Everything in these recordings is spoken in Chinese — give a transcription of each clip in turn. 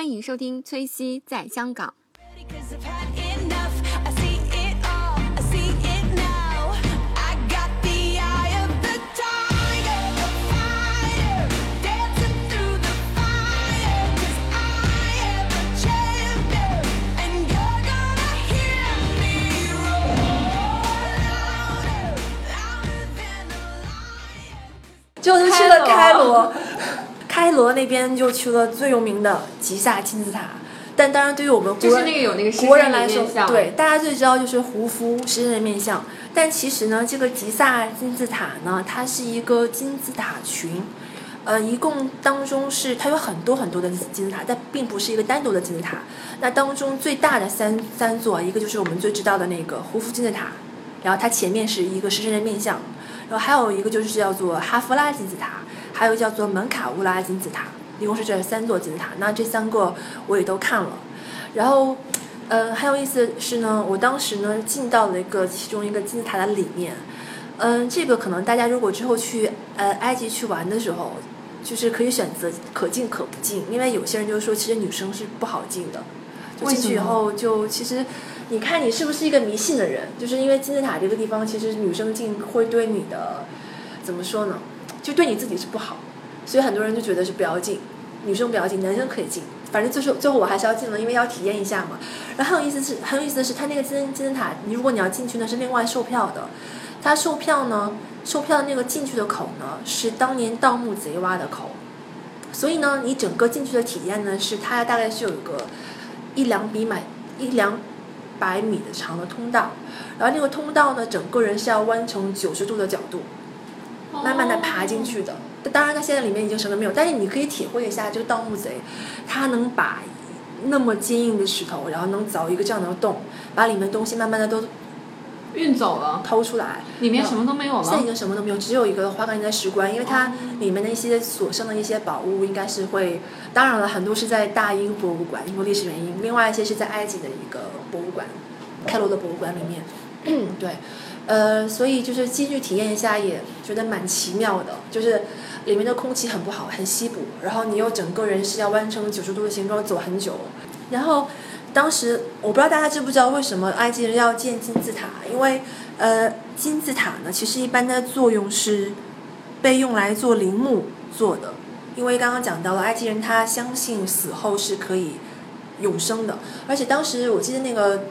欢迎收听崔西在香港，就是去了开罗。开罗那边就去了最有名的吉萨金字塔。但当然，对于我们国就是那个有那个狮身国人来说人面，像对大家最知道就是胡夫狮身人面像。但其实呢，这个吉萨金字塔呢，它是一个金字塔群，呃，一共当中是它有很多很多的金字塔，但并不是一个单独的金字塔。那当中最大的三三座，一个就是我们最知道的那个胡夫金字塔，然后它前面是一个狮身人面像，然后还有一个就是叫做哈夫拉金字塔，还有叫做门卡乌拉金字塔，一共是这三座金字塔。那这三个我也都看了，然后，呃，很有意思的是呢，我当时呢进到了一个其中一个金字塔的里面，嗯、这个可能大家如果之后去呃埃及去玩的时候，就是可以选择可进可不进，因为有些人就说其实女生是不好进的，就进去以后就其实。你看你是不是一个迷信的人？就是因为金字塔这个地方，其实女生进会对你的怎么说呢？就对你自己是不好，所以很多人就觉得是不要进，女生不要进，男生可以进。反正最后最后我还是要进了，因为要体验一下嘛。然后很有意思是，很有意思的是，它那个金金字塔，你如果你要进去呢，是另外售票的。它售票呢，售票的那个进去的口呢，是当年盗墓贼挖的口。所以呢，你整个进去的体验呢，是它大概是有一个一两米买一两百米的长的通道，然后那个通道呢，整个人是要弯成九十度的角度，慢慢的爬进去的。当然，它现在里面已经什么都没有，但是你可以体会一下这个盗墓贼，他能把那么坚硬的石头，然后能凿一个这样的洞，把里面东西慢慢的都运走了，偷出来。里面什么都没有了现在已。经什么都没有，只有一个花岗岩的石棺，因为它里面的一些所剩的一些宝物应该是会，当然了，很多是在大英博物馆，因为历史原因，另外一些是在埃及的一个博物馆，开罗的博物馆里面。对，呃，所以就是进去体验一下，也觉得蛮奇妙的，就是里面的空气很不好，很稀薄，然后你又整个人是要弯成九十度的形状走很久，然后当时我不知道大家知不知道为什么埃及人要建金字塔，因为呃金字塔呢，其实一般的作用是被用来做陵墓做的，因为刚刚讲到了埃及人他相信死后是可以永生的，而且当时我记得那个。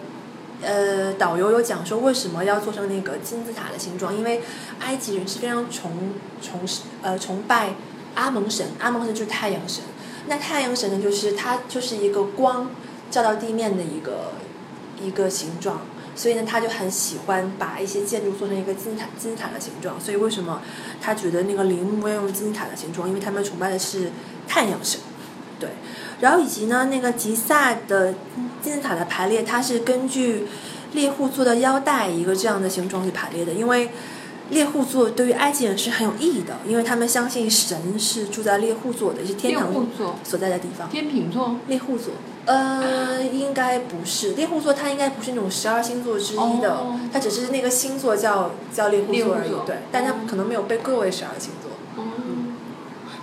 呃，导游有讲说为什么要做成那个金字塔的形状，因为埃及人是非常崇崇呃崇拜阿蒙神，阿蒙神就是太阳神。那太阳神呢，就是它就是一个光照到地面的一个一个形状，所以呢，他就很喜欢把一些建筑做成一个金字塔金字塔的形状。所以为什么他觉得那个陵墓要用金字塔的形状？因为他们崇拜的是太阳神，对。然后以及呢，那个吉萨的金字塔的排列，它是根据猎户座的腰带一个这样的形状去排列的，因为猎户座对于埃及人是很有意义的，因为他们相信神是住在猎户座的，是天堂座、所在的地方。天秤座，猎户座，呃，应该不是猎户座，它应该不是那种十二星座之一的，哦它只是那个星座叫叫猎户座而已对，但它可能没有被归为十二星座。嗯，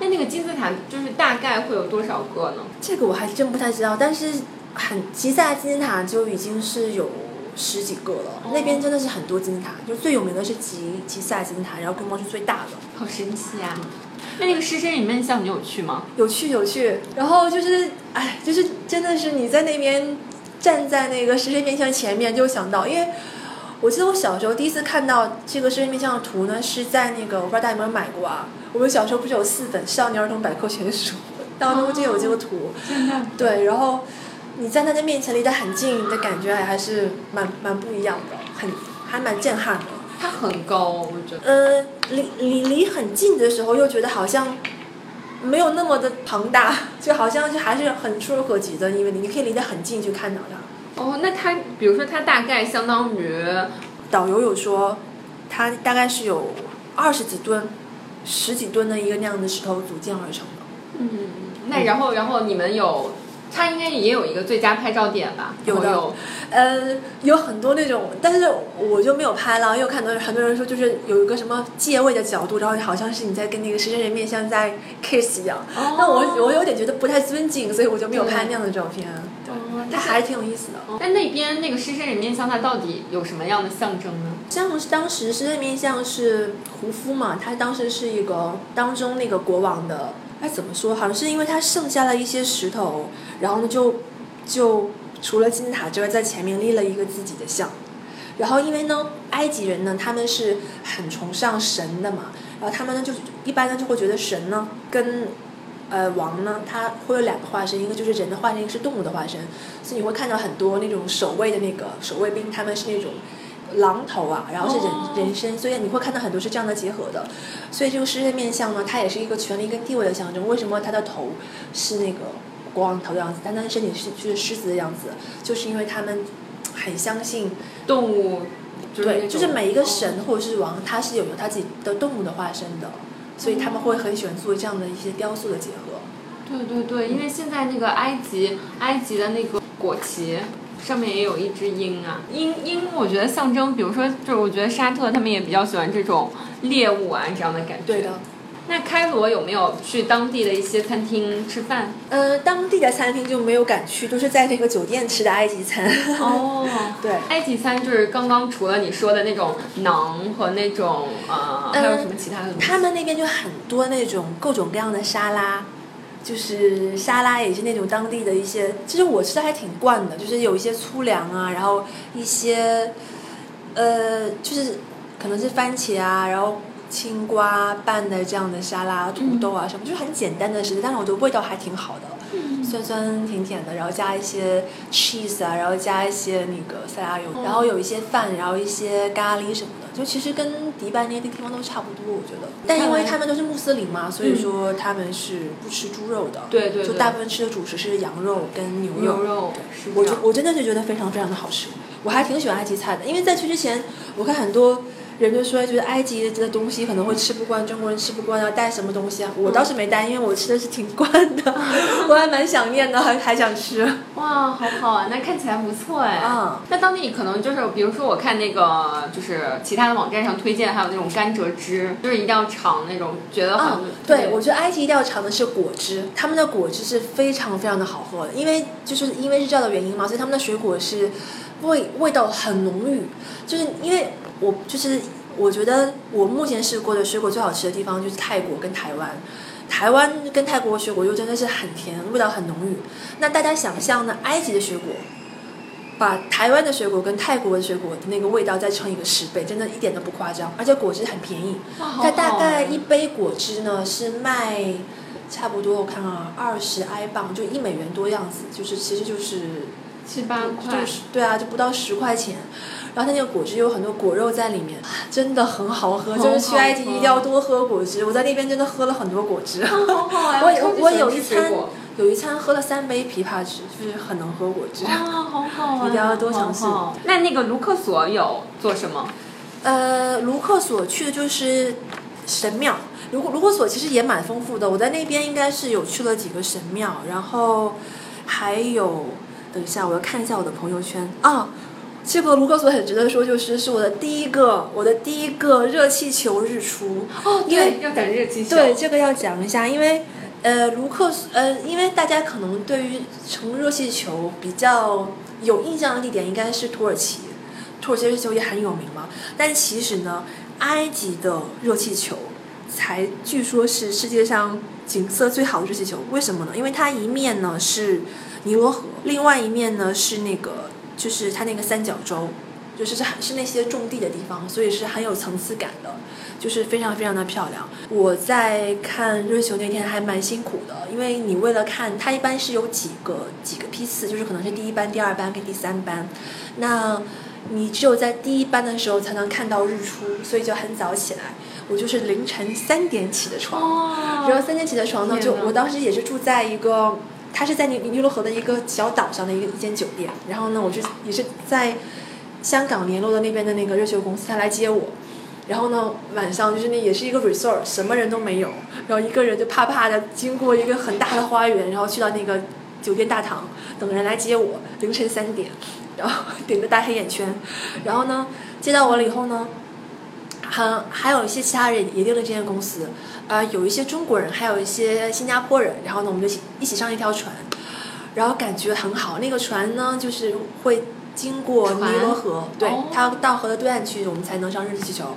那那个金字塔就是大概会有多少个呢？这个我还真不太知道，但是很吉萨金字塔就已经是有十几个了，那边真的是很多金字塔，就最有名的是吉吉萨金字塔，然后规模是最大的。好神奇啊！那那个狮身人面像你有去吗？有去有去，然后就是，哎，就是真的是你在那边站在那个狮身面像前面，就想到，因为我记得我小时候第一次看到这个狮身面像的图呢，是在那个我不知道大家有没有买过啊？我们小时候不是有四本少年儿童百科全书，当中就有这个图？对，然后你站在那面前离得很近，的感觉还是蛮蛮不一样的，很还蛮震撼的。它很高，我觉得。呃，离离离很近的时候，又觉得好像没有那么的庞大，就好像就还是很触手可及的，因为你可以离得很近去看到它。哦，那它比如说它大概相当于导游有说，它大概是有二十几吨、十几吨的一个那样的石头组建而成的。嗯，那然后然后你们有它应该也有一个最佳拍照点吧？有的有呃，有很多那种，但是我就没有拍了，因为看到很多人说，就是有一个什么借位的角度，然后好像是你在跟那个狮身人面像在 kiss 一样。哦那我我有点觉得不太尊敬，所以我就没有拍那样的照片。哦它还是挺有意思的。那那边那个狮身人面像它到底有什么样的象征呢？像是当时狮身人面像是胡夫嘛，他当时是一个当中那个国王的，哎怎么说？好像是因为他剩下了一些石头，然后呢就就除了金字塔之外，在前面立了一个自己的像。然后因为呢，埃及人呢他们是很崇尚神的嘛，然后他们呢就一般呢就会觉得神呢跟呃王呢，他会有两个化身，一个就是人的化身，一个是动物的化身，所以你会看到很多那种守卫的那个守卫兵，他们是那种狼头啊，然后是人、哦人身，所以你会看到很多是这样的结合的。所以这个狮身面相呢，它也是一个权力跟地位的象征。为什么它的头是那个国王头的样子，但它的身体是就是狮子的样子？就是因为他们很相信，动物对，就是每一个哦神或者是王，他是有有他自己的动物的化身的，所以他们会很喜欢做这样的一些雕塑的结合。对对对，因为现在那个埃及，埃及的那个国旗上面也有一只鹰啊，鹰鹰，我觉得象征，比如说，就是我觉得沙特他们也比较喜欢这种猎物啊这样的感觉。对的。那开罗有没有去当地的一些餐厅吃饭？呃，当地的餐厅就没有敢去，都是在那个酒店吃的埃及餐。哦，对。埃及餐就是刚刚除了你说的那种馕和那种呃，还有什么其他的东西？他们那边就很多那种各种各样的沙拉，就是沙拉也是那种当地的一些，其实我吃的还挺惯的，就是有一些粗粮啊，然后一些呃，就是可能是番茄啊，然后青瓜拌的这样的沙拉、土豆啊什么，就是很简单的食材，但是我觉得味道还挺好的。酸酸甜甜的，然后加一些 cheese 啊，然后加一些那个沙拉油，然后有一些饭，然后一些咖喱什么的，就其实跟迪拜那些地方都差不多，我觉得。但因为他们都是穆斯林嘛，所以说他们是不吃猪肉的，对对对。就大部分吃的主食是羊肉跟牛肉。牛肉我就我真的是觉得非常非常的好吃，我还挺喜欢埃及菜的，因为在去之前，我看很多人就说觉得埃及的东西可能会吃不惯，中国人吃不惯，要带什么东西啊？我倒是没带，因为我吃的是挺惯的，我还蛮想念的，还 还想吃。哇，好好啊，那看起来不错哎。嗯那当地可能就是，比如说我看那个，就是其他的网站上推荐，还有那种甘蔗汁，就是一定要尝那种，觉得啊很、，对，我觉得埃及一定要尝的是果汁，他们的果汁是非常非常的好喝的，因为就是因为日照的原因嘛，所以他们的水果是味味道很浓郁，就是因为我就是我觉得我目前试过的水果最好吃的地方就是泰国跟台湾。台湾跟泰国的水果又真的是很甜，味道很浓郁。那大家想象呢，埃及的水果，把台湾的水果跟泰国的水果的那个味道再乘以个十倍，真的一点都不夸张，而且果汁很便宜。它大概一杯果汁呢是卖差不多我看啊二十埃镑，就一美元多样子，就是其实就是七八块，就是对啊，就不到十块钱。然后它那个果汁有很多果肉在里面，真的很好喝。很就是去埃及一定要多喝果汁。我在那边真的喝了很多果汁。好好啊，我我有一餐有一餐喝了三杯枇杷汁，就是很能喝果汁。哇，好好啊，一定要多尝试那那个卢克索有做什么？呃，卢克索去的就是神庙。卢卢克索其实也蛮丰富的，我在那边应该是有去了几个神庙，然后还有，等一下我要看一下我的朋友圈啊。这个卢克索很值得说，就是是我的第一个，我的第一个热气球日出。哦，因为要讲热气球，对，这个要讲一下，因为呃，卢克索呃，因为大家可能对于乘热气球比较有印象的地点应该是土耳其，土耳其热气球也很有名嘛。但其实呢，埃及的热气球才据说是世界上景色最好的热气球。为什么呢？因为它一面呢是尼罗河，另外一面呢是那个就是它那个三角洲。就是是是那些种地的地方，所以是很有层次感的，就是非常非常的漂亮。我在看热球那天还蛮辛苦的，因为你为了看，它一般是有几个几个批次，就是可能是第一班、第二班跟第三班，那你只有在第一班的时候才能看到日出，所以就很早起来。我就是凌晨三点起的床，哦，然后三点起的床呢，就我当时也是住在一个，它是在尼尼罗河的一个小岛上的一个一间酒店，然后呢，我是也是在香港联络的那边的那个热球公司，他来接我。然后呢，晚上就是那也是一个 resort，什么人都没有，然后一个人就怕怕的经过一个很大的花园，然后去到那个酒店大堂等人来接我，凌晨三点，然后顶着大黑眼圈，然后呢接到我了以后呢，还还有一些其他人也订了这间公司，啊、有一些中国人，还有一些新加坡人，然后呢我们就一起上一条船，然后感觉很好，那个船呢就是会。经过尼罗河，对哦，它要到河的对岸去，我们才能上热气球。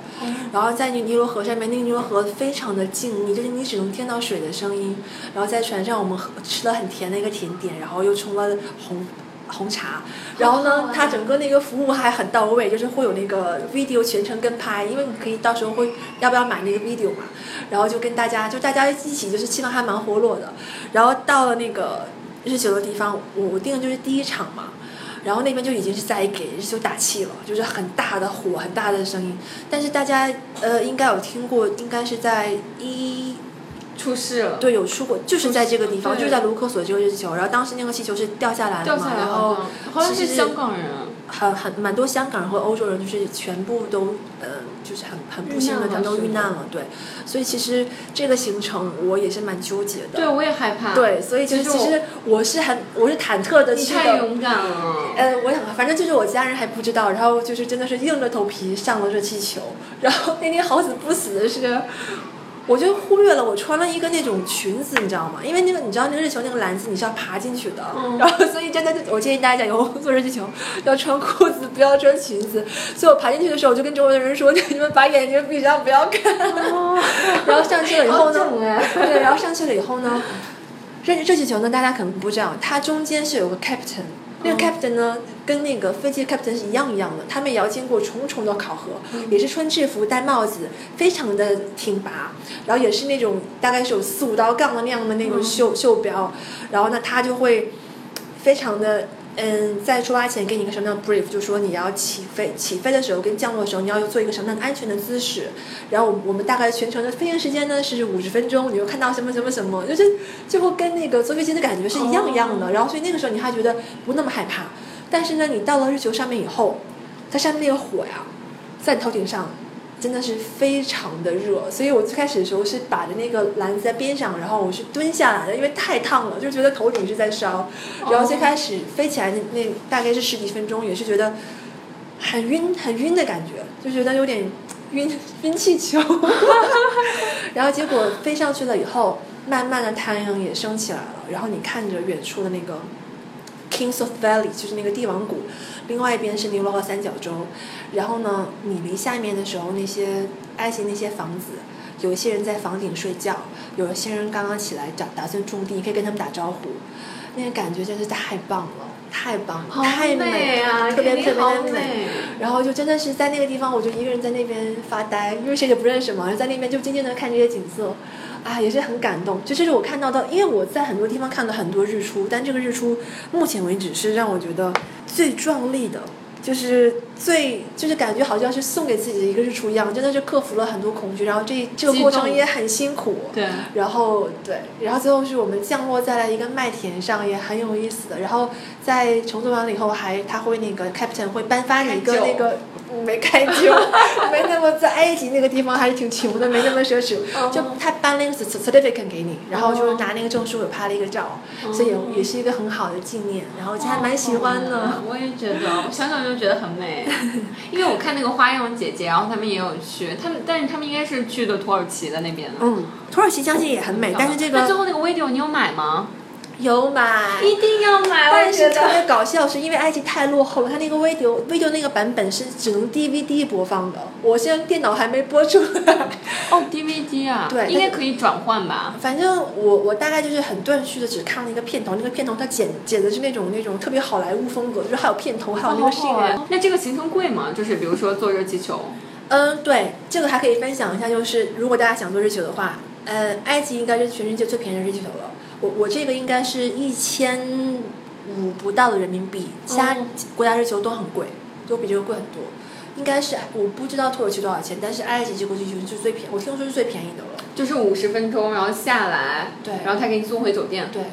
然后在那尼罗河上面，那个尼罗河非常的静谧，就是你只能听到水的声音。然后在船上，我们吃了很甜的一个甜点，然后又冲了红红茶。然后呢好，它整个那个服务还很到位，就是会有那个 video 全程跟拍，因为你可以到时候会要不要买那个 video 嘛。然后就跟大家就大家一起就是气氛还蛮活络的。然后到了那个日久的地方，我我订的就是第一场嘛。然后那边就已经是在给日久打气了，就是很大的火，很大的声音。但是大家呃应该有听过，应该是在一出事了，对有出过，就是在这个地方，就是在卢克索这个日球。然后当时那个气球是掉下来了嘛，然后，好像是香港人，很很蛮多香港人和欧洲人，就是全部都呃，就是很很不幸的，遇难了他都遇难了。对，所以其实这个行程我也是蛮纠结的。对我也害怕，，对，所以其实其实我是很我是忐忑的你去的。太勇敢了，呃，我想，反正就是我家人还不知道，然后就是真的是硬着头皮上了热气球，然后那天好死不死的是，我就忽略了我穿了一个那种裙子，你知道吗？因为那个你知道那个热球那个篮子你是要爬进去的，嗯然后所以真的我建议大家以后做热气球要穿裤子，不要穿裙子。所以我爬进去的时候，我就跟周围的人说：“你们把眼睛闭上，不要看。”然后上去了以后呢对，然后上去了以后呢，热热气球呢，大家可能不知道，它中间是有个 captain。那个 captain 呢，跟那个飞机 captain 是一样一样的，他们也要经过重重的考核，也是穿制服、戴帽子，非常的挺拔，然后也是那种大概是有四五道杠的那样的那种袖、袖标，然后呢，他就会非常的嗯，在出发前给你一个什么样的 brief，就说你要起飞，起飞的时候跟降落的时候你要做一个什么样的安全的姿势，然后我们大概全程的飞行时间呢是五十分钟，你就看到什么什么什么，就是最后跟那个坐飞机的感觉是一样一样的，然后所以那个时候你还觉得不那么害怕，但是呢，你到了日球上面以后，它上面那个火呀，在你头顶上。真的是非常的热，所以我最开始的时候是把着那个篮子在边上，然后我是蹲下来的，因为太烫了，就觉得头顶是在烧。然后最开始飞起来那那大概是十几分钟，也是觉得很晕很晕的感觉，就觉得有点晕晕气球。然后结果飞上去了以后，慢慢的太阳也升起来了，然后你看着远处的那个 Kings of Valley，就是那个帝王谷，另外一边是尼罗河三角洲。然后呢，你离下面的时候，那些埃及那些房子，有一些人在房顶睡觉，有一些人刚刚起来打打算种地，你可以跟他们打招呼，那个感觉真是太棒了，太棒了，好太美了，特别特别的美。美。然后就真的是在那个地方，我就一个人在那边发呆，因为谁也不认识嘛，在那边就静静的看这些景色，啊，也是很感动。就这是我看到的，因为我在很多地方看到很多日出，但这个日出目前为止是让我觉得最壮丽的。就是最，就是感觉好像是送给自己的一个日出一样，真的是克服了很多恐惧，然后这这个过程也很辛苦，对，然后对，然后最后是我们降落在了一个麦田上，也很有意思的。然后在乘坐完了以后还，他会那个 captain 会颁发你一个那个嗯没开酒，没那么在埃及那个地方还是挺穷的，没那么奢侈，哦就他颁了一个 cer- certificate 给你，然后就是拿那个证书也拍了一个照，所以也是一个很好的纪念，然后还蛮喜欢的。我也觉得，我想想就觉得很美。因为我看那个花样姐姐，然后他们也有去，他们但是他们应该是去的土耳其的那边的。嗯，土耳其相信也很美，但是这个那最后那个 video 你有买吗？有买。一定要买，但是特别搞笑，是因为埃及太落后了，它那个 video video 那个版本是只能 DVD 播放的，我现在电脑还没播出来。哦，DVD 啊，对应该可以转换吧？反正我我大概就是很断续的只看了一个片头，那个片头它剪剪的是那种那种特别好莱坞风格，就是还有片头，还有那个新人。哦那这个行程贵吗？就是比如说坐热气球，嗯，对，这个还可以分享一下，就是如果大家想坐热气球的话，呃，埃及应该是全世界最便宜的热气球了。我我这个应该是一千五不到的人民币，其他哦国家日球都很贵，都比这个贵很多。应该是我不知道土耳其多少钱，但是埃及这个日球是最便，我听说是最便宜的了。就是五十分钟，然后下来，对然后他给你送回酒店。对，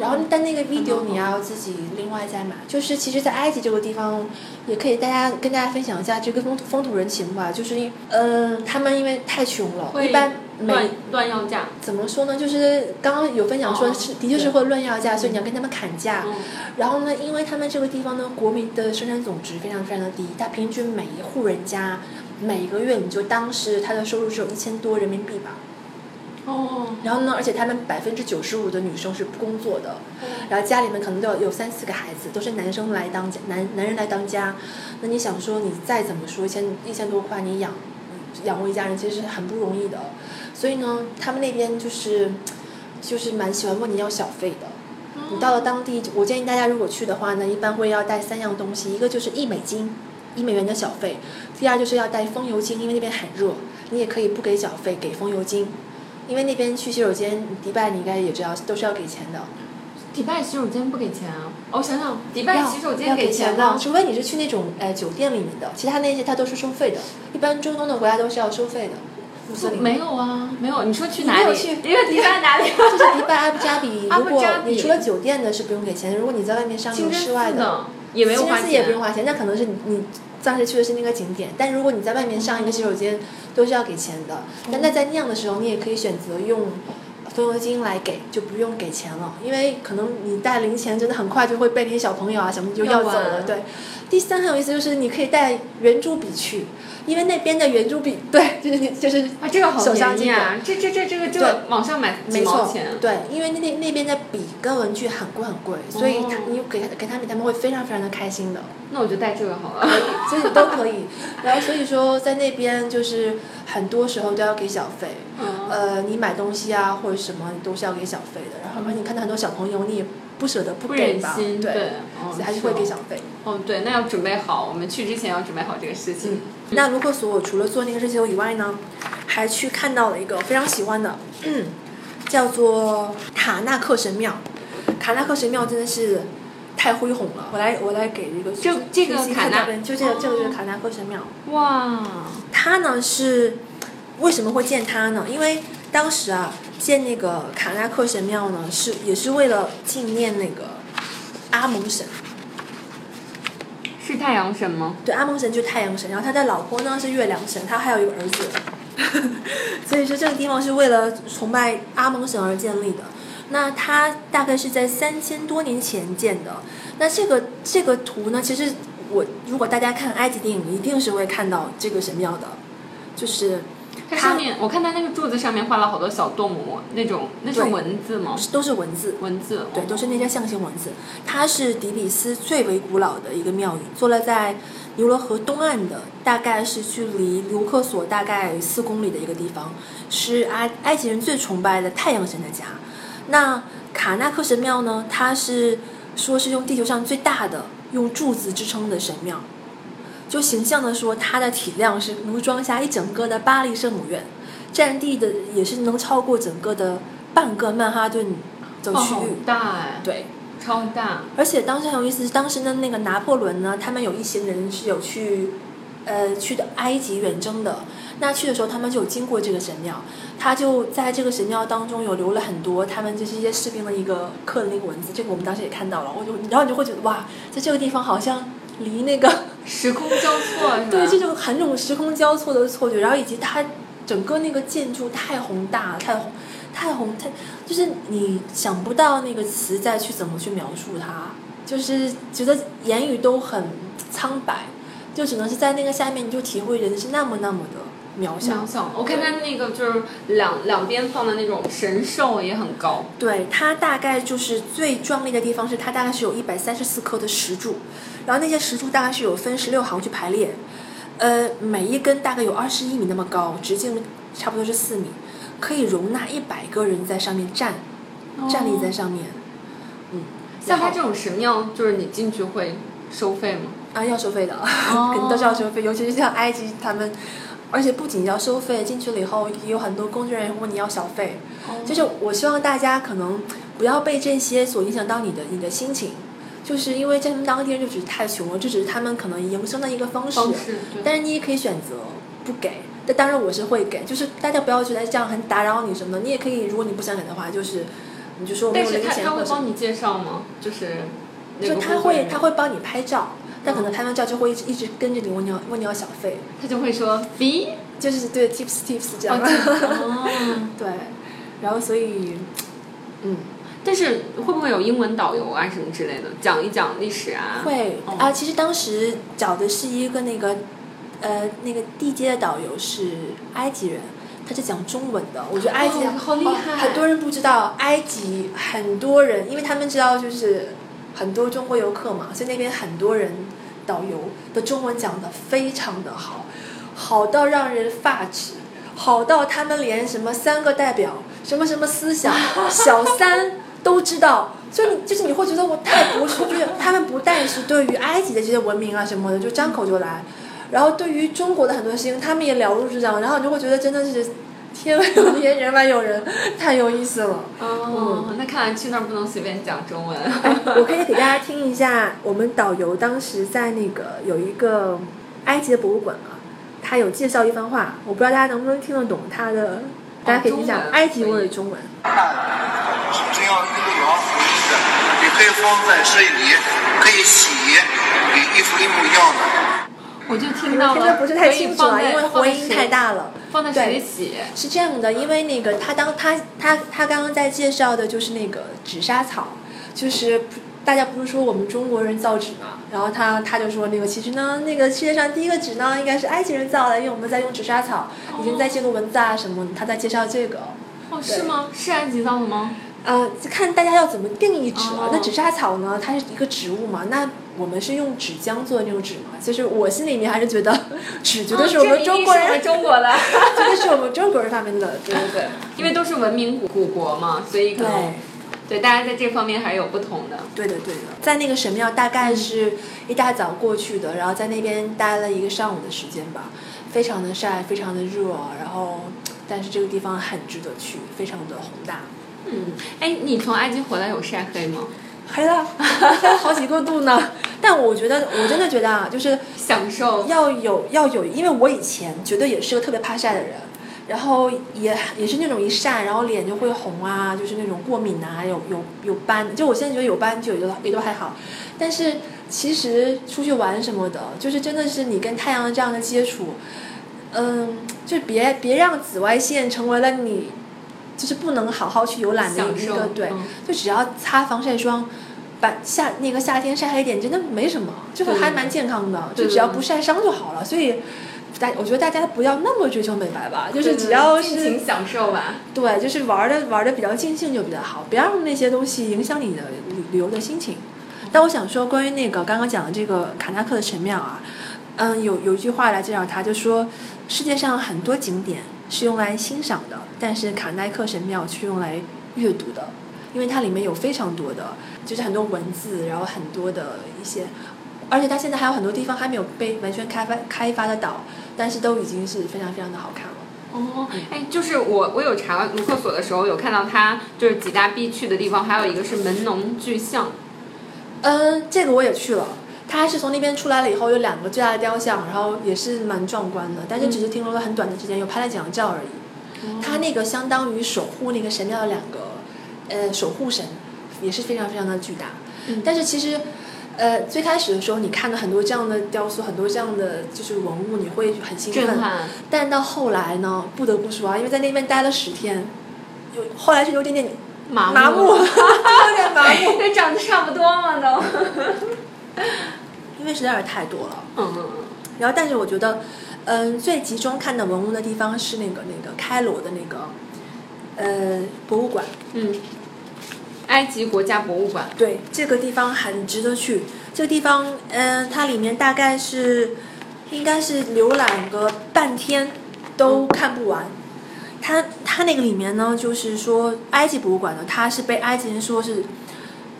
然后，但那个 video 你要自己另外再买。就是其实，在埃及这个地方，也可以大家跟大家分享一下这个风风土人情吧。就是因，嗯、他们因为太穷了，一般乱乱要价。怎么说呢？就是刚刚有分享说哦是，的确是会乱要价，所以你要跟他们砍价。嗯然后呢，因为他们这个地方呢，国民的生产总值非常非常的低，它平均每一户人家每个月你就当时他的收入只有一千多人民币吧。哦，然后呢，而且他们百分之九十五的女生是不工作的，然后家里面可能都有有三四个孩子，都是男生来当家，男男人来当家。那你想说，你再怎么说一千一千多块，你养养活一家人其实是很不容易的。所以呢，他们那边就是就是蛮喜欢问你要小费的。你到了当地，我建议大家如果去的话呢，一般会要带三样东西，一个就是一美金，一美元的小费；第二就是要带风油精，因为那边很热，你也可以不给小费，给风油精，因为那边去洗手间，迪拜你应该也知道都是要给钱的。迪拜洗手间不给钱啊？我想想，迪拜洗手间要给钱的，除非你是去那种呃酒店里面的，其他那些它都是收费的。一般中东的国家都是要收费的。没有啊，没有。你说去哪里？去因为迪拜哪里？就是迪拜阿布扎比，阿如果布扎比你除了酒店的是不用给钱的，如果你在外面上那清真种室外的也没有花清真寺也不用。花钱，那可能是你你当时去的是那个景点，但如果你在外面上一个洗手间，都是要给钱的。但那在那样的时候，你也可以选择用风油精来给，就不用给钱了，因为可能你带零钱真的很快就会被那些小朋友啊什么就要走了。对，第三很有意思就是你可以带圆珠笔去，因为那边的圆珠笔，对，就是你就是啊，这个好便宜啊！这这这这个这对个网上买几没错毛钱？，对，因为那那那边的笔跟文具很贵很贵，所以你给他给他们，他们会非常非常的开心的。那我就带这个好了。所以都可以。然后所以说在那边就是很多时候都要给小费，嗯呃，你买东西啊或者什么你都是要给小费的。然后你看到很多小朋友，你也不舍得不不给吧？忍心，对，哦所以还是会给哦小费。哦，对，那要准备好，我们去之前要准备好这个事情。那卢克索除了做那个热气球以外呢，还去看到了一个非常喜欢的，嗯，叫做卡纳克神庙。卡纳克神庙真的是太恢宏了。我来我来给一个就这个卡纳就这个这个就是哦卡纳克神庙。哇，它呢是为什么会建它呢？因为当时啊建那个卡纳克神庙呢是也是为了纪念那个阿蒙神。是太阳神吗？对，阿蒙神就是太阳神，然后他的老婆呢是月亮神，他还有一个儿子，所以说这个地方是为了崇拜阿蒙神而建立的。那它大概是在三千多年前建的。那这个这个图呢，其实我如果大家看埃及电影，一定是会看到这个神庙的，就是它上面我看它那个柱子上面画了好多小动物，那种那是文字吗？都是文字，文字，对，哦都是那些象形文字。它是底比斯最为古老的一个庙宇，坐落在尼罗河东岸的，大概是距离卢克索大概四公里的一个地方，是埃埃及人最崇拜的太阳神的家。那卡纳克神庙呢？它是说是用地球上最大的用柱子支撑的神庙，就形象的说，它的体量是能装下一整个的巴黎圣母院，占地的也是能超过整个的半个曼哈顿的区域。大哎，对，超大，而且当时很有意思，当时的那个拿破仑呢，他们有一行人是有去，呃，去的埃及远征的。那去的时候，他们就有经过这个神庙，他就在这个神庙当中有留了很多他们就是一些士兵的一个刻的那个文字，这个我们当时也看到了。我就然后你就会觉得哇，在这个地方好像离那个 时空交错？对这种很这种时空交错的错觉，然后以及它整个那个建筑太宏大了，太宏太宏太就是你想不到那个词再去怎么去描述它，就是觉得言语都很苍白，就只能是在那个下面你就体会人是那么那么的渺小。渺小。我看它那个就是两两边放的那种神兽也很高，对，它大概就是最壮丽的地方是它大概是有一百三十四颗的石柱，然后那些石柱大概是有分十六行去排列，呃，每一根大概有二十一米那么高，直径差不多是四米，可以容纳一百个人在上面站，站立在上面。嗯，像它这种神庙，就是你进去会收费吗？啊要收费的，哦 肯定都是要收费，尤其是像埃及他们。而且不仅要收费，进去了以后也有很多工作人员问你要小费，就是我希望大家可能不要被这些所影响到你的你的心情，就是因为在他们当地人就只是太穷了，这只是他们可能营生的一个方式。方式对。但是你也可以选择不给，但当然我是会给，就是大家不要觉得这样很打扰你什么的，你也可以，如果你不想给的话，就是你就说我们但是他有零钱或者他会帮你介绍吗？就是就他会他会帮你拍照，但可能拍完照就会一直一直跟着你问你要问你要小费，他就会说 fee 就是对 tips tips 这样。哦，对，然后所以，嗯，但是会不会有英文导游啊什么之类的，讲一讲历史啊？哦会啊，其实当时找的是一个那个，呃，那个地接的导游是埃及人，他是讲中文的。我觉得埃及、哦好厉害很多人不知道埃及很多人，因为他们知道就是很多中国游客嘛，所以那边很多人导游的中文讲的非常的好，好到让人发指，好到他们连什么三个代表、什么什么思想、小三都知道。所以你就是你会觉得我太不是，就是他们不但是对于埃及的这些文明啊什么的，就张口就来，然后对于中国的很多事情，他们也了如指掌，然后你就会觉得真的是天外有天，人外有人，太有意思了。哦，那看来去那儿不能随便讲中文。我可以给大家听一下，我们导游当时在那个有一个埃及的博物馆啊，他有介绍一番话，我不知道大家能不能听得懂他的，大家可以听一下埃及文的中文。你可以放在水里，可以洗，跟衣服一模一样的。我就听到了，听得不是太清楚啊，因为回音太，大了。放在水里洗。是这样的，因为那个他当他他他刚刚在介绍的就是那个纸莎草，就是大家不是说我们中国人造纸嘛，然后他他就说那个其实呢，那个世界上第一个纸呢应该是埃及人造的，因为我们在用纸莎草，已经在记录文字啊什么，他在介绍这个。哦，是吗？是埃及造的吗？呃，看大家要怎么定义纸了。哦那纸莎草呢，它是一个植物嘛，那我们是用纸浆做的那种纸嘛，就是我心里面还是觉得 纸绝对是我们中国人，中国的。绝对是我们中国人发明的，对对对。因为都是文明古古国嘛，所以可能对对大家在这方面还是有不同的。对的，对的，在那个神庙大概是一大早过去的，然后在那边待了一个上午的时间吧，非常的晒，非常的热，然后但是这个地方很值得去，非常的宏大。嗯，哎，你从埃及回来有晒黑吗？黑了，黑了好几个度呢。但我觉得，我真的觉得啊，就是享受要有要有，因为我以前觉得也是个特别怕晒的人，然后也也是那种一晒，然后脸就会红啊，就是那种过敏啊，有有有斑。就我现在觉得有斑就也都也都还好，但是其实出去玩什么的，就是真的是你跟太阳这样的接触，嗯，就别别让紫外线成为了你就是不能好好去游览的一个对嗯，就只要擦防晒霜。把夏那个夏天晒黑点真的没什么，就是还蛮健康的，就只要不晒伤就好了。所以，大我觉得大家不要那么追求美白吧，就是只要尽是情享受吧。对，就是玩的玩的比较尽兴就比较好，不要让那些东西影响你的旅旅游的心情。但我想说，关于那个刚刚讲的这个卡纳克的神庙啊，嗯，有有一句话来介绍它，就说世界上很多景点是用来欣赏的，但是卡耐克神庙是用来阅读的，因为它里面有非常多的，就是很多文字，然后很多的一些，而且它现在还有很多地方还没有被完全开发开发的岛，但是都已经是非常非常的好看了。哦，哎，就是我我有查卢克索的时候有看到它就是几大必去的地方，还有一个是门农巨像。嗯，这个我也去了。它是从那边出来了以后，有两个巨大的雕像，然后也是蛮壮观的，但是只是停留了很短的时间，有拍了几张照而已。它那个相当于守护那个神庙的两个，呃，守护神，也是非常非常的巨大。嗯但是其实，呃，最开始的时候，你看到很多这样的雕塑，很多这样的就是文物，你会很兴奋。但到后来呢，不得不说啊，因为在那边待了十天，有后来是有点点麻麻木，有点麻木。那长得差不多嘛都。因为实在是太多了。嗯嗯嗯然后，但是我觉得，嗯，最集中看的文物的地方是那个那个开罗的那个，呃，博物馆。嗯，埃及国家博物馆。对，这个地方很值得去。这个地方，嗯，它里面大概是，应该是浏览个半天都看不完。它它那个里面呢，就是说埃及博物馆呢，它是被埃及人说是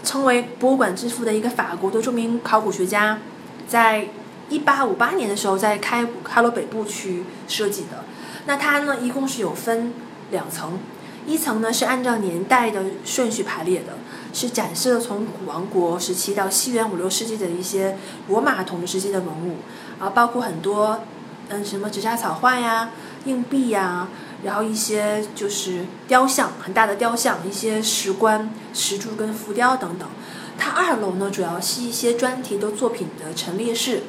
称为博物馆之父的一个法国的著名考古学家，在一八五八年的时候在开开罗北部区设计的。那它呢，一共是有分两层，一层呢是按照年代的顺序排列的，是展示了从古王国时期到西元五六世纪的一些罗马统治时期的文物，啊，包括很多嗯什么纸莎草画呀、硬币呀，然后一些就是雕像，很大的雕像，一些石棺、石柱跟浮雕等等。它二楼呢，主要是一些专题的作品的陈列室。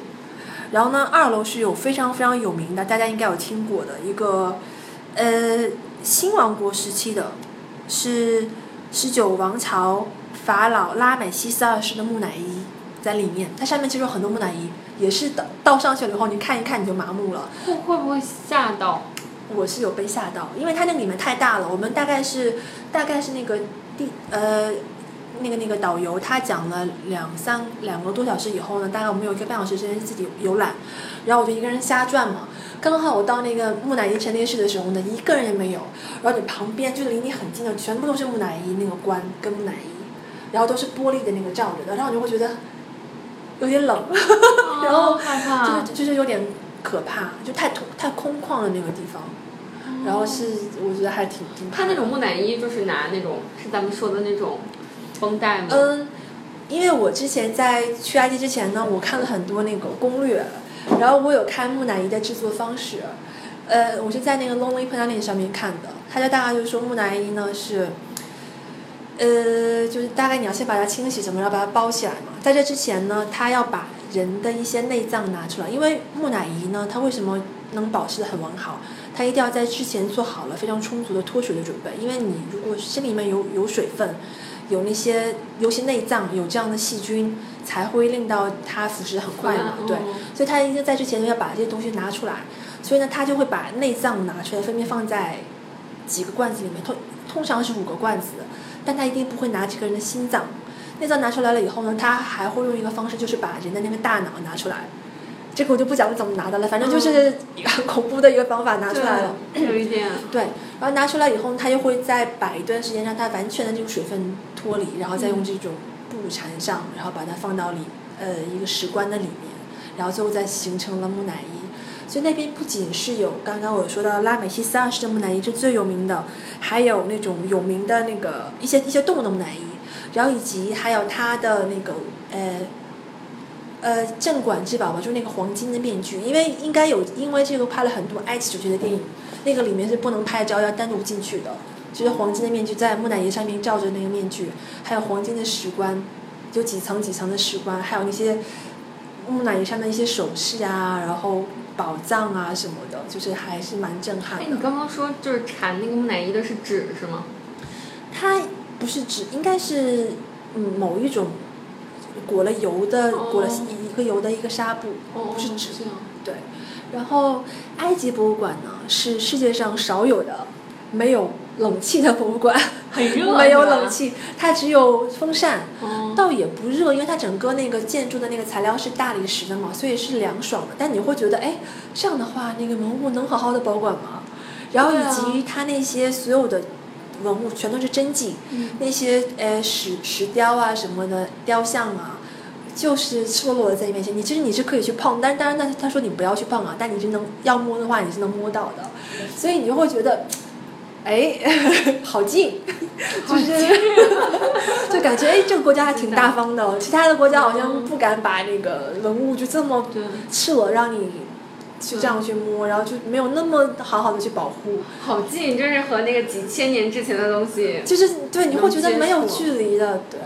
然后呢，二楼是有非常非常有名的，大家应该有听过的一个，呃，新王国时期的，是十九王朝法老拉美西斯二世的木乃伊在里面。它上面其实有很多木乃伊，也是倒倒上去了以后，你看一看你就麻木了。会会不会吓到？我是有被吓到，因为它那个里面太大了。我们大概是大概是那个第呃那个那个导游他讲了两三两个多小时以后呢，大概我们有一个半小时时间自己游览，然后我就一个人瞎转嘛。刚好我到那个木乃伊陈列室的时候呢，一个人也没有，然后你旁边就是离你很近的全部都是木乃伊那个棺跟木乃伊，然后都是玻璃的那个罩着的，然后你就会觉得有点冷，然后哦害怕就是就是有点可怕，就太空太空旷的那个地方。然后是我觉得还挺挺怕那种木乃伊就是拿那种是咱们说的那种绷带吗？嗯，因为我之前在去埃及之前呢，我看了很多那个攻略，然后我有看木乃伊的制作方式，呃，我是在那个 Lonely Planet 上面看的，他就大概就是说木乃伊呢是，呃，就是大概你要先把它清洗什么，然后把它包起来嘛，在这之前呢，他要把人的一些内脏拿出来，因为木乃伊呢，它为什么能保持的很完好？它一定要在之前做好了非常充足的脱水的准备，因为你如果身里面有有水分，有那些尤其内脏有这样的细菌，才会令到它腐蚀的很快嘛，嗯对，所以它一定在之前要把这些东西拿出来，所以呢，他就会把内脏拿出来，分别放在几个罐子里面，通通常是五个罐子，但他一定不会拿这个人的心脏。内脏拿出来了以后呢，他还会用一个方式，就是把人的那个大脑拿出来。这个我就不讲怎么拿的了，反正就是很恐怖的一个方法拿出来了。对，有一点。对，然后拿出来以后，他又会再摆一段时间，让它完全的这个水分脱离，然后再用这种布缠上，然后把它放到里呃一个石棺的里面，然后最后再形成了木乃伊。所以那边不仅是有刚刚我说到拉美西斯二世的木乃伊是最有名的，还有那种有名的那个一些一些动物的木乃伊，然后以及还有他的那个呃呃镇馆之宝吧，就是那个黄金的面具，因为应该有因为这个拍了很多埃及主题的电影，那个里面是不能拍照，要单独进去的。就是黄金的面具在木乃伊上面罩着那个面具，还有黄金的石棺，有几层几层的石棺，还有那些木乃伊上的一些首饰啊，然后宝藏啊什么的，就是还是蛮震撼哎，的。你刚刚说就是缠那个木乃伊的是纸是吗？它不是纸，应该是嗯某一种裹了油的，哦裹了一个油的一个纱布，不是纸。对，然后埃及博物馆呢是世界上少有的没有冷气的博物馆，很热没有冷气，它只有风扇。哦。倒也不热，因为它整个那个建筑的那个材料是大理石的嘛，所以是凉爽的。但你会觉得，哎，这样的话，那个文物能好好的保管吗？然后以及它那些所有的文物全都是真迹，嗯那些呃石石雕啊什么的雕像啊，就是赤裸裸的在你面前，你其实你是可以去碰，但是当然他他说你不要去碰啊，但你是能要摸的话你是能摸到的，所以你就会觉得，哎，好近，就是 就感觉哎这个国家还挺大方的哦，其他的国家好像不敢把那个文物就这么，赤裸让你去这样去摸，然后就没有那么好好的去保护。好近，就是和那个几千年之前的东西。就是对，你会觉得没有距离的，对。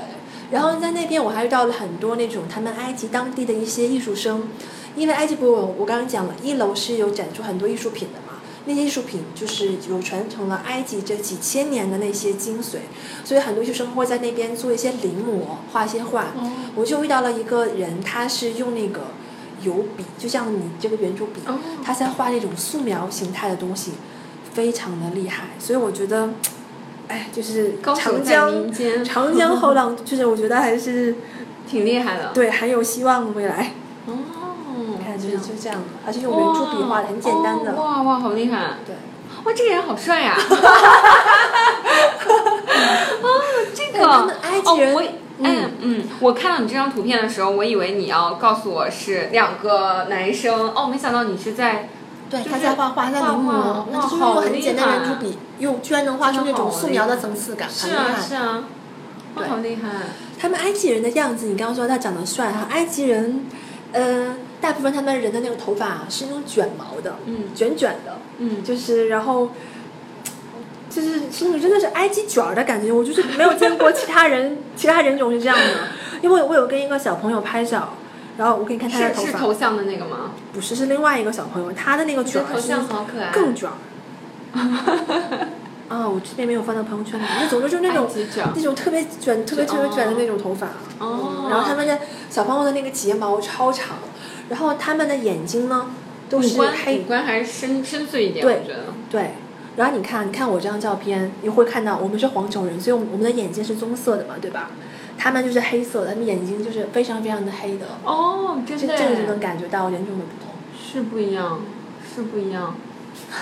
然后在那边我还遇到了很多那种他们埃及当地的一些艺术生，因为埃及博物馆我刚刚讲了，一楼是有展出很多艺术品的嘛，那些艺术品就是有传承了埃及这几千年的那些精髓，所以很多艺术生会在那边做一些临摹，画一些画。哦我就遇到了一个人，他是用那个油笔，就像你这个圆珠笔，哦他在画那种素描形态的东西，非常的厉害。所以我觉得，哎，就是长江，长江后浪，就是我觉得还是挺厉害的。对很有希望未来。就是这样就这样的，而且用圆珠笔画的，很简单的。哦哇哇，好厉害！对，哇，这个人好帅呀！哦，这个埃及人哦，我嗯嗯，我看到你这张图片的时候，我以为你要告诉我是两个男生，哦，没想到你是在对，就是他在画画，在临摹，那哇就是用很简单的圆珠笔，用居然能画出那种素描的层次感，很是啊厉害。是啊，哇，好厉害！他们埃及人的样子，你刚刚说他长得帅哈，埃及人，呃，大部分他们人的那个头发是那种卷毛的，嗯卷卷的，嗯，就是然后就是是那种真的是埃及卷儿的感觉，我就是没有见过其他人 其他人种是这样的。因为我有跟一个小朋友拍照，然后我给你看他的是是头发，头像的那个吗？不是是另外一个小朋友，他的那个卷儿是像好可爱，更卷儿。啊，我这边没有放到朋友圈里，那总之就是那种那种特别卷、特别特别卷的那种头发。哦嗯然后他们的小朋友的那个睫毛超长，然后他们的眼睛呢都是黑五官还是深深邃一点，对我觉得。对，然后你看，你看我这张照片，你会看到我们是黄种人，所以我们的眼睛是棕色的嘛，对吧？他们就是黑色的，他们眼睛就是非常非常的黑的，哦，真的这这个就能感觉到人种的不同。是不一样，是不一样，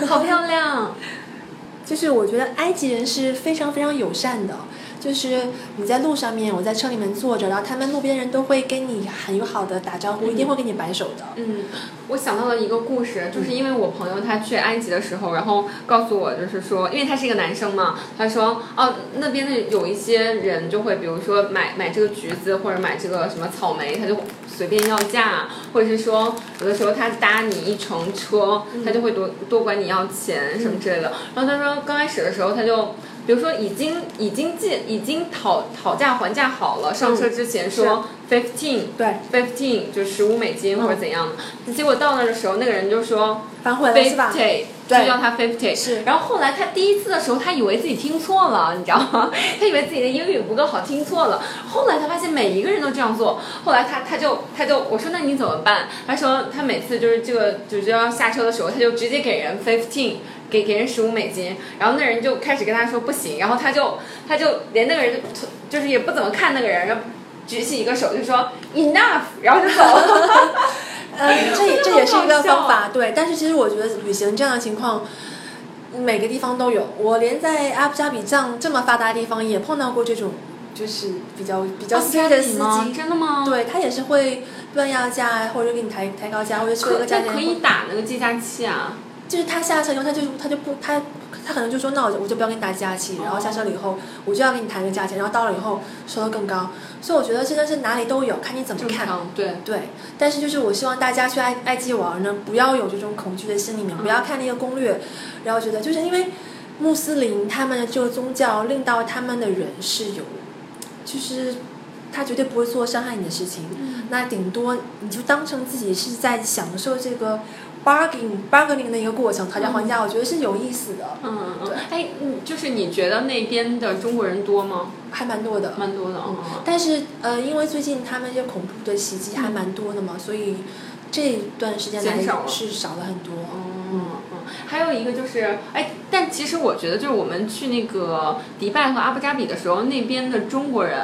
好漂亮。就是我觉得埃及人是非常非常友善的，就是你在路上面，我在车里面坐着，然后他们路边人都会跟你很友好的打招呼，一定会跟你摆手的。嗯，我想到了一个故事，就是因为我朋友他去埃及的时候，然后告诉我，就是说，因为他是一个男生嘛，他说，哦，那边的有一些人就会，比如说买买这个橘子或者买这个什么草莓，他就随便要价，或者是说有的时候他搭你一程车，他就会多多管你要钱什么之类的。然后他说刚开始的时候他就。比如说，已经已经借已经讨讨价还价好了，上车之前说 fifteen，对，fifteen 就十五美金或者怎样的，结果到那儿的时候，那个人就说反悔了是吧？fifty，就对要他 fifty。是然后后来他第一次的时候，他以为自己听错了，你知道吗？他以为自己的英语不够好，听错了。后来他发现每一个人都这样做。后来他他就他就我说那你怎么办？他说他每次就是这个就是要下车的时候，他就直接给人 fifteen。给给人十五美金，然后那人就开始跟他说不行，然后他就他就连那个人就就是也不怎么看那个人，然后举起一个手就说 enough，然后就走了。呃，这也这也是一个方法，对。但是其实我觉得旅行这样的情况，每个地方都有。我连在阿布扎比这样这么发达的地方也碰到过这种，就是比较比较私的司机，真的吗？对他也是会乱要价，或者给你抬抬高价，或者说一个价钱可以打那个计价器啊。就是他下车以后，他就他就不他他可能就说那我就我就不要跟你打价器，然后下车了以后我就要跟你谈个价钱，然后到了以后收的更高，所以我觉得真的是哪里都有，看你怎么看。对，对，但是就是我希望大家去爱爱基玩呢，不要有这种恐惧的心里面，不要看那个攻略，然后觉得就是因为穆斯林他们的这个宗教令到他们的人是有，就是他绝对不会做伤害你的事情，那顶多你就当成自己是在享受这个 bargaining bargaining 的一个过程，讨价还价，我觉得是有意思的，嗯嗯。哎，嗯，就是你觉得那边的中国人多吗？还蛮多的。蛮多的，嗯。但是呃，因为最近他们这些恐怖的袭击还蛮多的嘛，所以这段时间来是少了很多。嗯嗯，还有一个就是，哎，但其实我觉得，就是我们去那个迪拜和阿布扎比的时候，那边的中国人，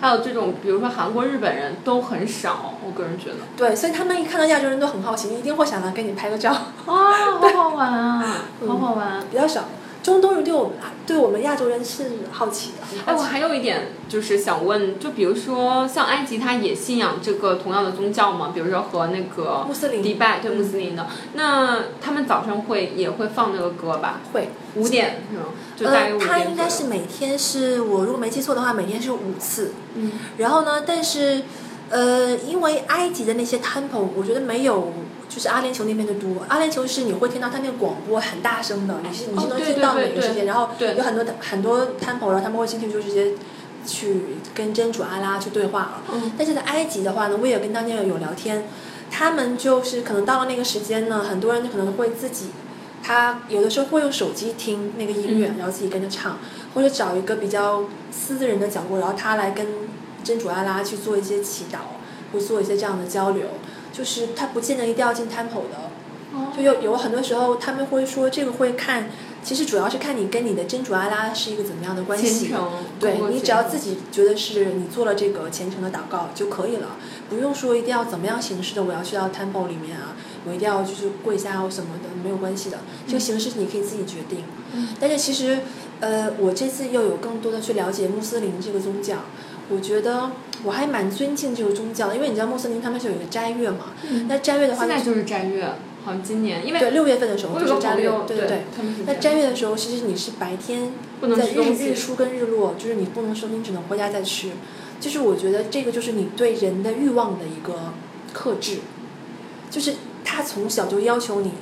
还有这种比如说韩国、日本人都很少，我个人觉得。对，所以他们一看到亚洲人都很好奇，一定会想来跟你拍个照。啊，好好玩啊，嗯好好玩。比较少，中东人对我们对我们亚洲人是好奇的。哎，我还有一点就是想问，就比如说像埃及，他也信仰这个同样的宗教吗？比如说和那个穆斯林迪拜对穆斯林的，那他们早上会也会放那个歌吧？会，五点是吗？就大约呃，五点他应该是每天是我如果没记错的话，每天是五次。嗯然后呢，但是呃，因为埃及的那些 temple，我觉得没有。就是阿联酋那边的多，阿联酋是你会听到他那个广播很大声的，你是你是能听到对对每个时间，然后有很多很多 temple，然后他们会进去就直接去跟真主阿拉去对话了。嗯但是在埃及的话呢，我也跟当地人有聊天，他们就是可能到了那个时间呢，很多人可能会自己，他有的时候会用手机听那个音乐，嗯然后自己跟着唱，或者找一个比较私人的角落，然后他来跟真主阿拉去做一些祈祷，或做一些这样的交流。就是他不见得一定要进 temple 的，哦。就有有很多时候他们会说这个会看，其实主要是看你跟你的真主阿拉是一个怎么样的关系。对你只要自己觉得是你做了这个虔诚的祷告就可以了，不用说一定要怎么样形式的，我要去到 temple 里面啊，我一定要就是跪下或什么的，没有关系的，这个形式你可以自己决定。嗯。但是其实，呃，我这次又有更多的去了解穆斯林这个宗教，我觉得我还蛮尊敬这个宗教的，因为你知道穆斯林他们是有一个斋月嘛，嗯那斋月的话现在就是斋月，好像今年因为对六月份的时候就是斋月对，，对对。那斋月的时候，其实你是白天在日日出跟日落，就是你不能收，你只能回家再吃。就是我觉得这个就是你对人的欲望的一个克制，就是他从小就要求你，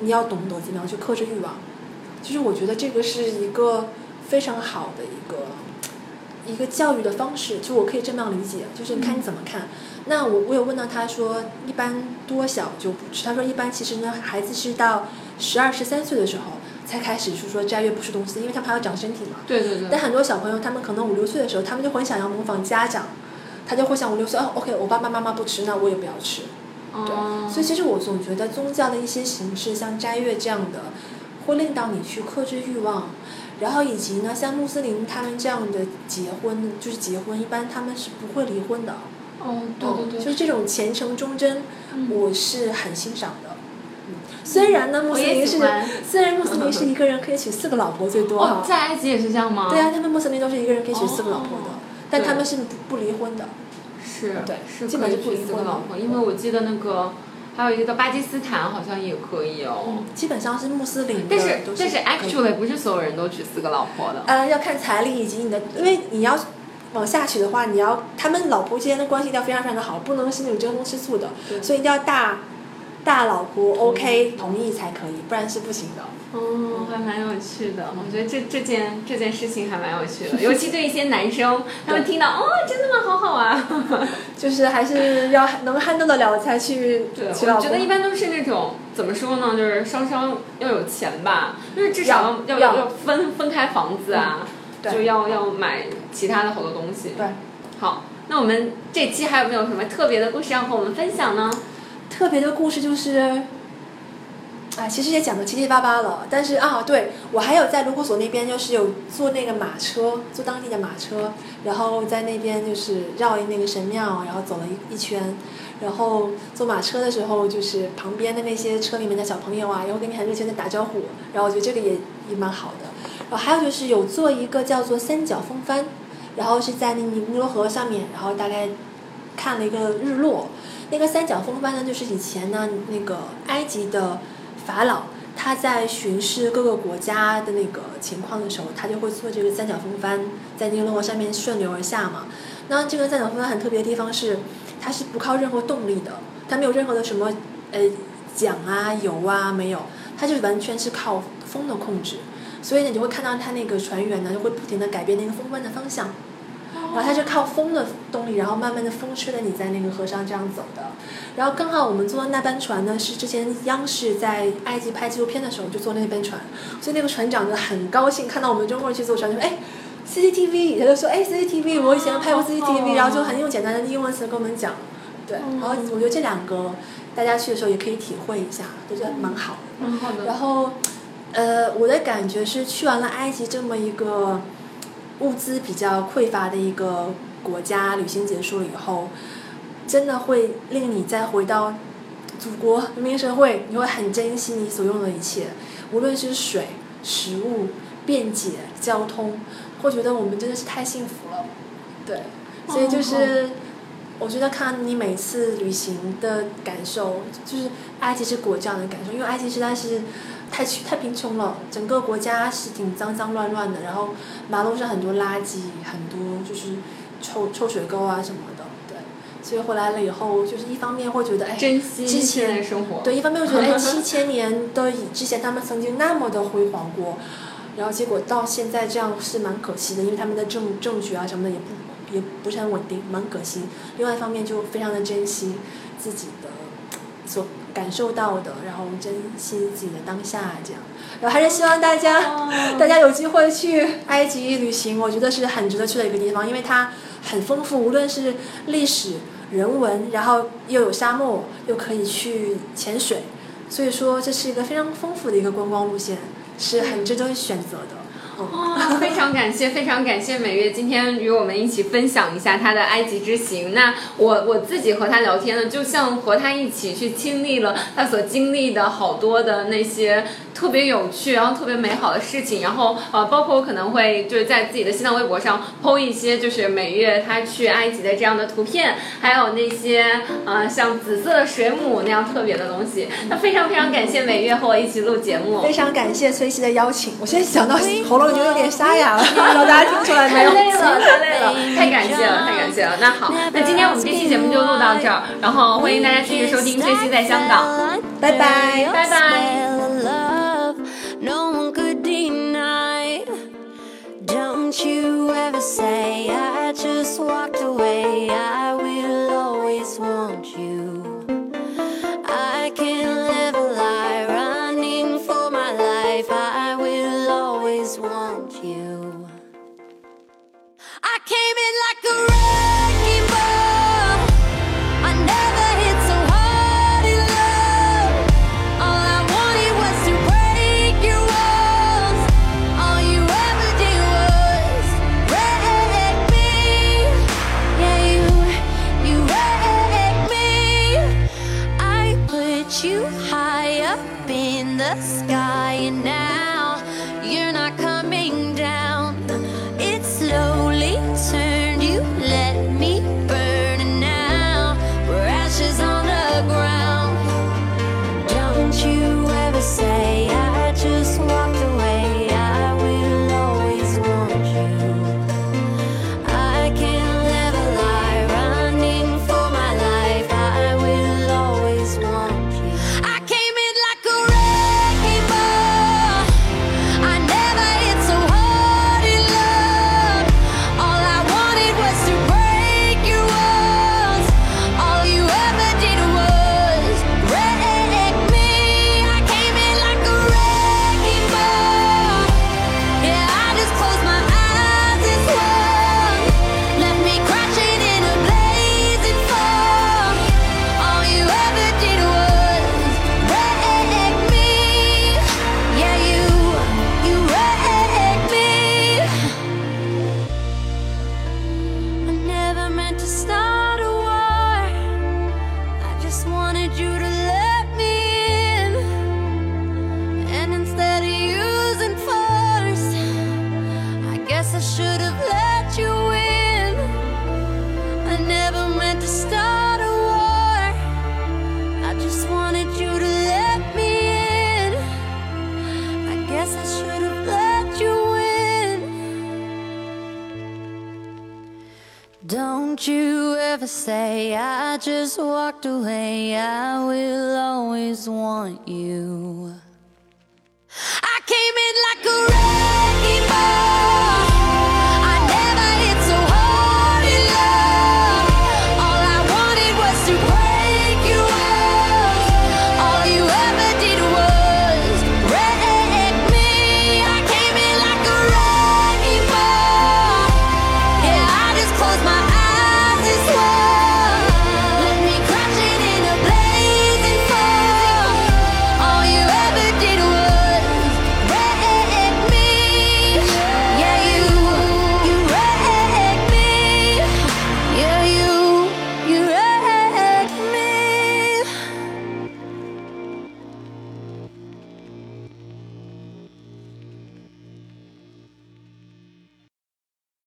你要懂得怎么样去克制欲望。就是我觉得这个是一个非常好的一个一个教育的方式，就我可以这么样理解，就是看你怎么看。那我我有问到他说，一般多小就不吃？他说一般其实呢，孩子是到十二十三岁的时候才开始是说斋月不吃东西，因为他们还要长身体嘛。对对对但很多小朋友，他们可能五六岁的时候，他们就很想要模仿家长，他就会想五六岁哦，OK，我爸爸妈妈不吃，那我也不要吃。对，哦所以其实我总觉得宗教的一些形式，像斋月这样的，会令到你去克制欲望，然后以及呢，像穆斯林他们这样的结婚，就是结婚一般他们是不会离婚的。哦，对对对，就是这种虔诚忠贞，嗯我是很欣赏的。嗯虽然呢，穆斯林是虽然穆斯林是一个人可以娶四个老婆最多 在埃及也是这样吗？对啊，他们穆斯林都是一个人可以娶四个老婆的，哦但他们是不不离婚的。是，对是基本就不离婚四个老婆，了因为我记得那个还有一个叫巴基斯坦，好像也可以哦。基本上是穆斯林的但是但是 actually 不是所有人都娶四个老婆的。呃，要看财力以及你的，因为你要往下娶的话，你要他们老婆之间的关系一定要非常非常的好，不能是那种争风吃醋的，对所以一定要大大老婆 OK 同意才可以，不然是不行的。哦，还蛮有趣的，我觉得这这件这件事情还蛮有趣的，尤其对一些男生，他们听到哦，真的吗？好好啊。就是还是要能 handle 得了才去对。我觉得一般都是那种怎么说呢，就是稍稍要有钱吧，就是至少要要要分分开房子啊，对就要要买其他的好多东西。对，好，那我们这期还有没有什么特别的故事要和我们分享呢？特别的故事就是，啊，其实也讲的七七八八了。但是啊，对我还有在卢沟索那边，就是有坐那个马车，坐当地的马车，然后在那边就是绕那个神庙，然后走了一一圈。然后坐马车的时候，就是旁边的那些车里面的小朋友啊，然后跟你很热情的打招呼，然后我觉得这个也也蛮好的。然后还有就是有做一个叫做三角风帆，然后是在那尼罗河上面，然后大概看了一个日落。那个三角风帆呢，就是以前呢那个埃及的法老他在巡视各个国家的那个情况的时候，他就会做这个三角风帆，在尼罗河上面顺流而下嘛。那这个三角风帆很特别的地方是，它是不靠任何动力的，它没有任何的什么呃桨啊、油啊没有，它就完全是靠风的控制。所以呢，你就会看到它那个船员呢，就会不停的改变那个风帆的方向。然后它是靠风的动力，然后慢慢的风吹着你在那个河上这样走的。然后刚好我们坐的那班船呢，是之前央视在埃及拍纪录片的时候就坐那班船，所以那个船长就很高兴看到我们中国人去坐船，就说哎。CCTV，他就说，哎，CCTV，我以前拍过 CCTV，、哦然后就很用简单的英文词跟我们讲，对，然后我觉得这两个大家去的时候也可以体会一下，我觉得蛮好的。嗯，好的。然后，呃，我的感觉是去完了埃及这么一个物资比较匮乏的一个国家，旅行结束了以后，真的会令你再回到祖国人民社会，你会很珍惜你所用的一切，无论是水、食物、便捷、交通，会觉得我们真的是太幸福了。对，所以就是。我觉得看你每次旅行的感受，就是埃及是国这样的感受，因为埃及实在是太穷太贫穷了，整个国家是挺脏脏乱乱的，然后马路上很多垃圾，很多就是臭臭水沟啊什么的，对，所以回来了以后，就是一方面会觉得哎，珍惜之前生活。对，一方面我觉得哎，七千年的以之前他们曾经那么的辉煌过，然后结果到现在这样是蛮可惜的，因为他们的政政局啊什么的也不也不是很稳定，蛮可惜。另外一方面就非常的珍惜自己的所感受到的，然后珍惜自己的当下这样。然后还是希望大家、哦 大家有机会去埃及旅行，我觉得是很值得去的一个地方，因为它很丰富，无论是历史、人文，然后又有沙漠，又可以去潜水，所以说这是一个非常丰富的一个观光路线，是很值得选择的。哦，非常感谢，非常感谢美月今天与我们一起分享一下她的埃及之行。那我我自己和她聊天呢，就像和她一起去经历了她所经历的好多的那些特别有趣，然后特别美好的事情。然后呃，包括我可能会就是在自己的新浪微博上 PO 一些就是美月她去埃及的这样的图片，还有那些呃像紫色的水母那样特别的东西。那非常非常感谢美月和我一起录节目。非常感谢崔西的邀请，我现在想到喉咙已经有点沙哑了，不知道大家听出来没有？太 累了，太 累了，太感谢了，太感谢了。那好，那今天我们这期节目就录到这儿，然后欢迎大家继续收听《崔西在香港》。拜拜拜拜。no one could deny. Don't you ever say I just walked away. I will always want you. I can't live a lie running for my life. I will always want you. I came in like a wreck. the sky and now should have let you. I never meant to start a war. I just wanted you to let me in. I guess I should have let you in. Don't you ever say I just walked away. I will always want you. I came in like a wrecking ball.